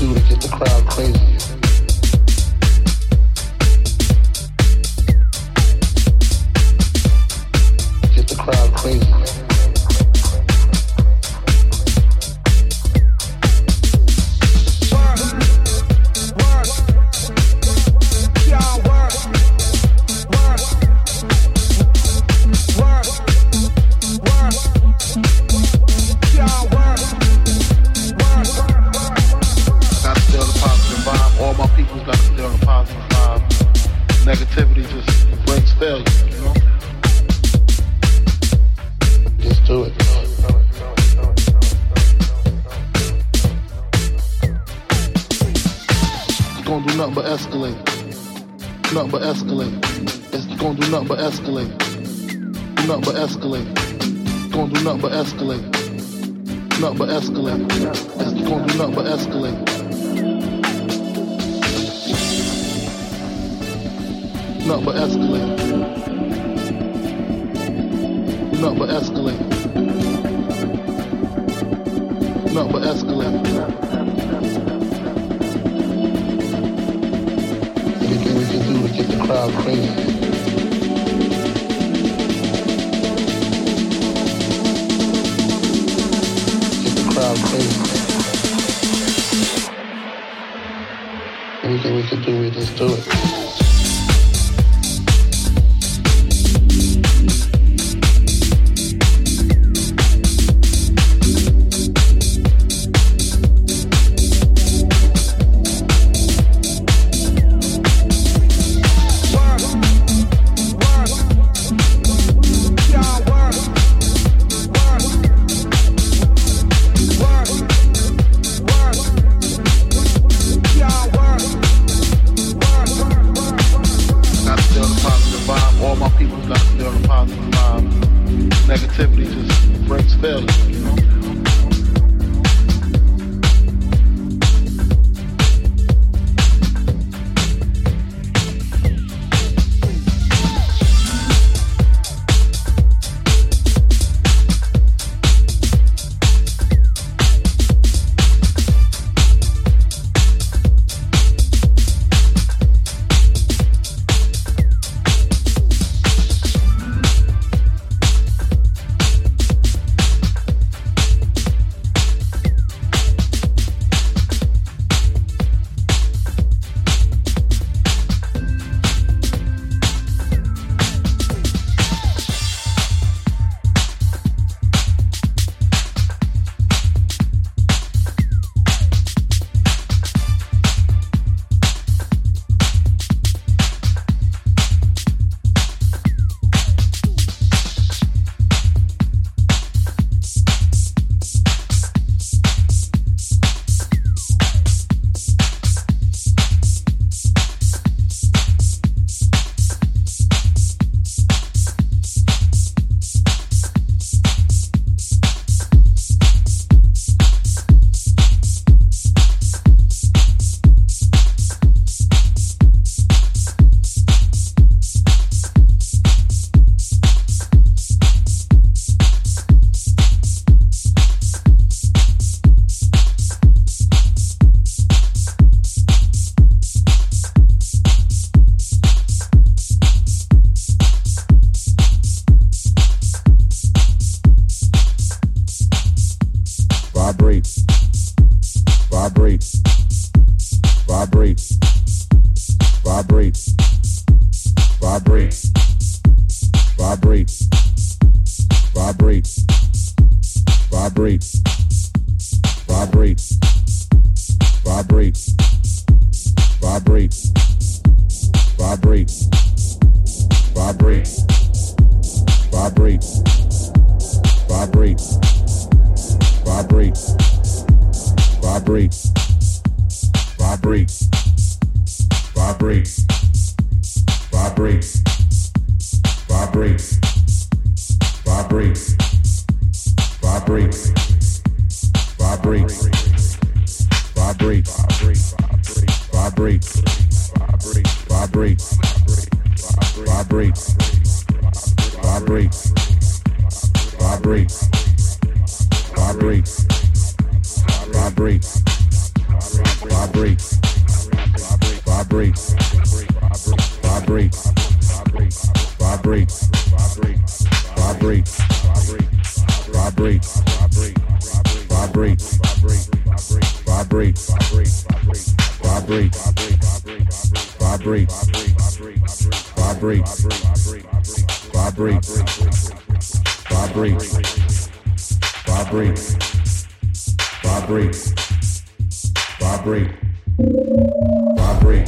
Y'all work.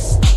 Vibrate,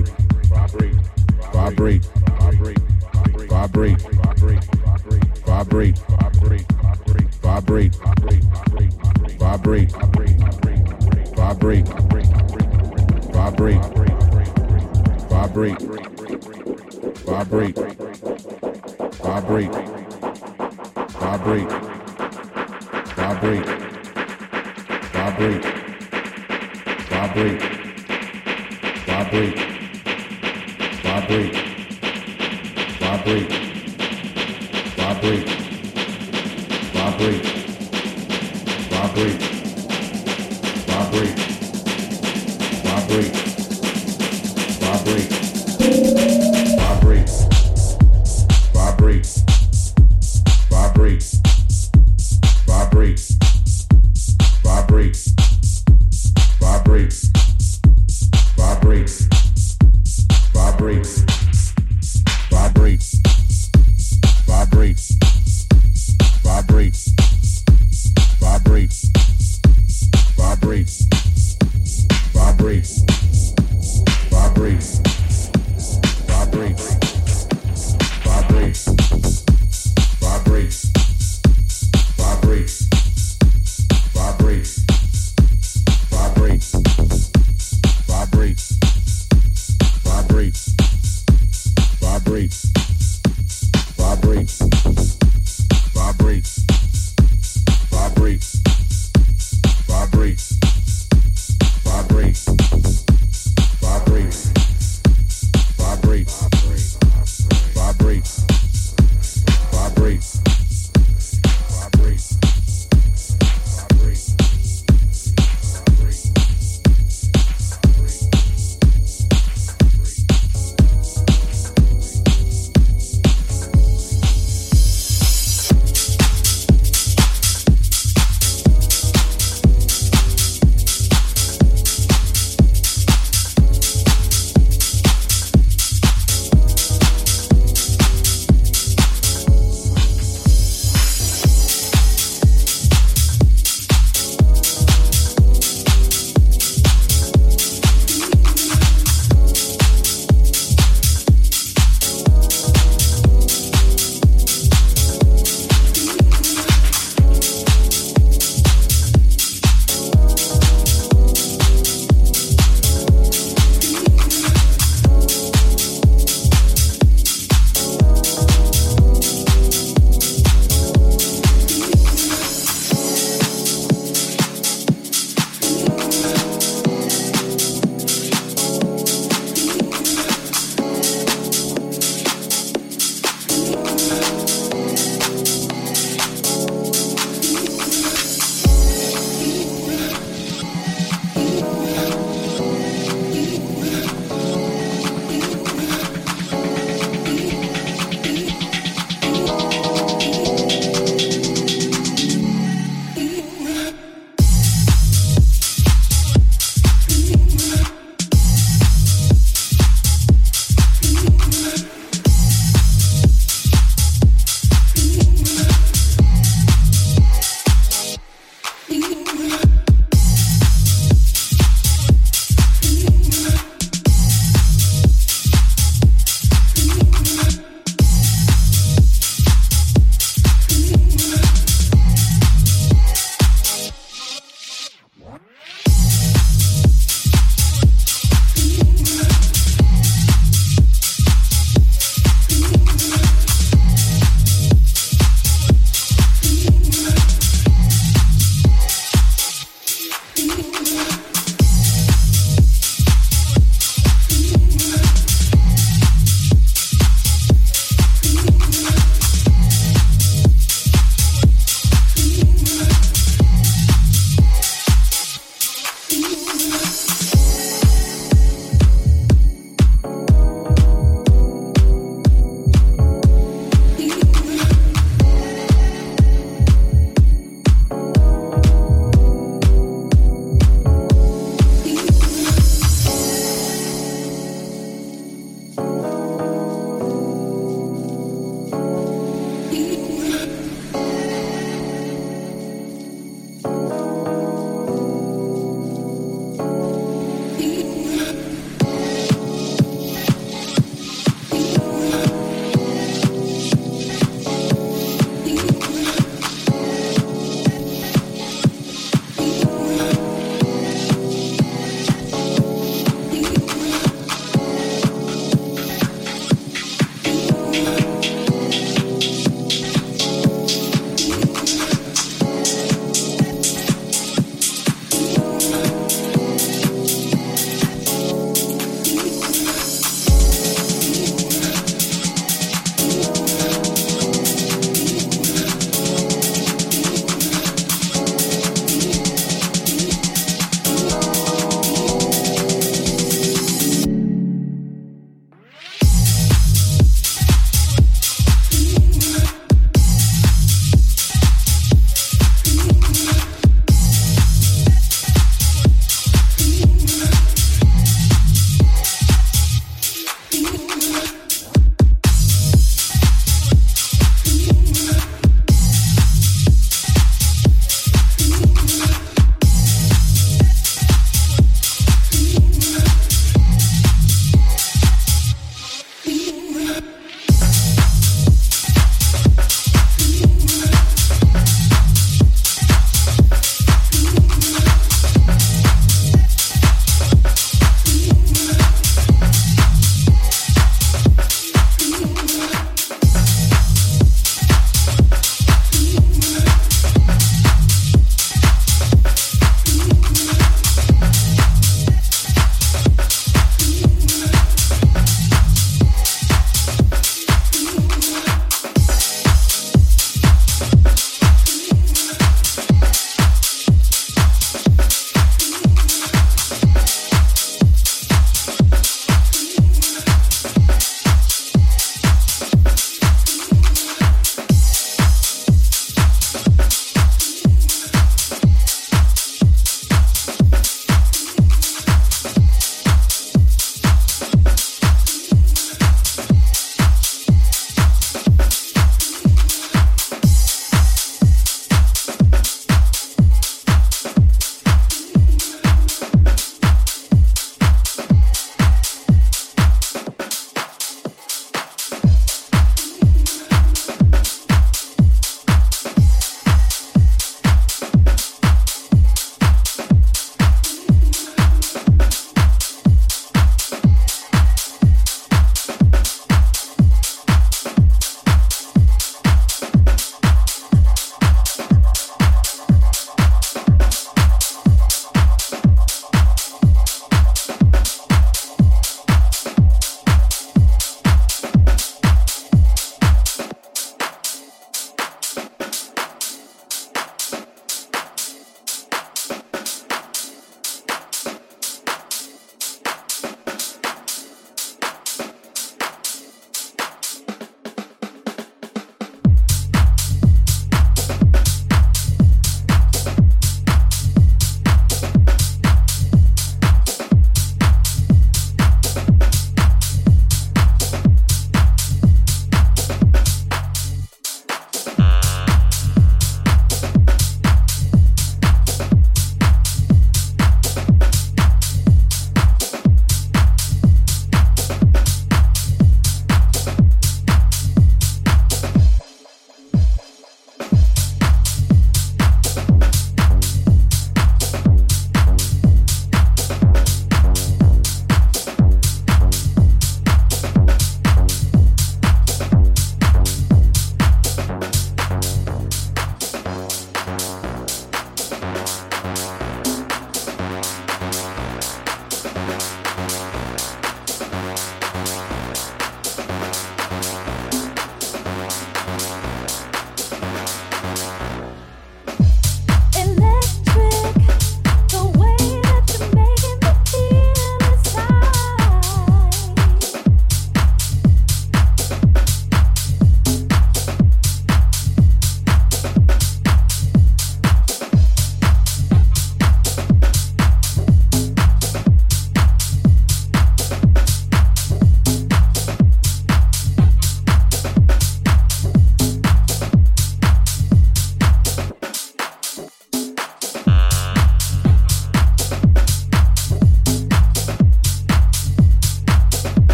vibrate, vibrate, vibrate, vibrate, vibrate, vibrate, vibrate, vibrate, vibrate, vibrate, vibrate, vibrate, vibrate, vibrate, vibrate, vibrate, vibrate, vibrate, vibrate vibrate, vibrate, vibrate, vibrate, vibrate, vibrate, vibrate.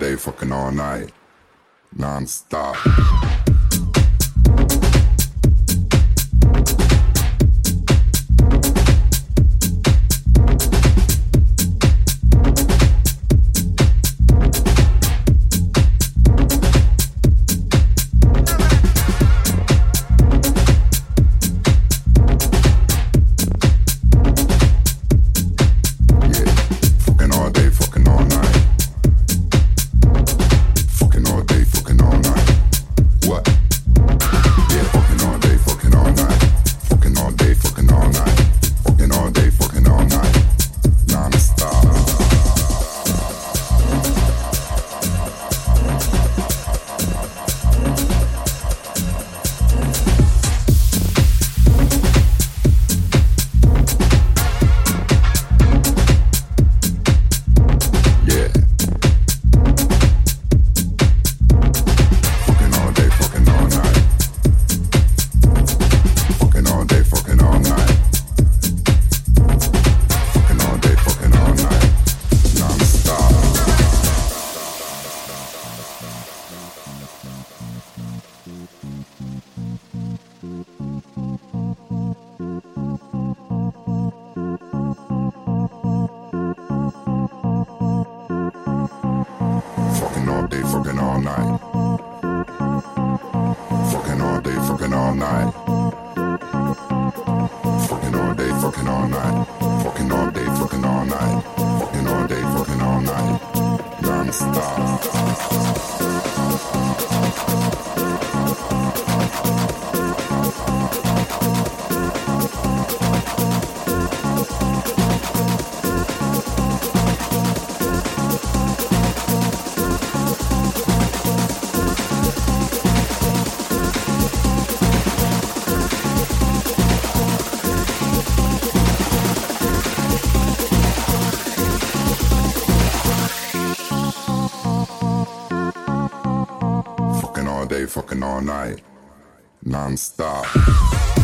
day, fucking all night, non-stop. All night. Non-stop.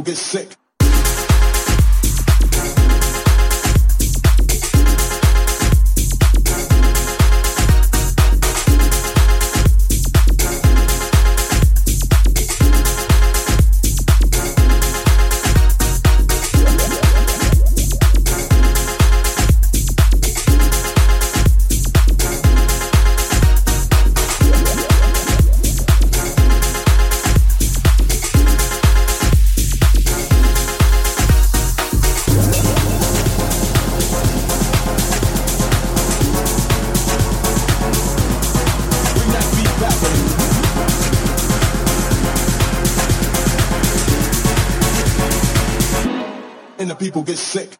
people get sick. Recuerda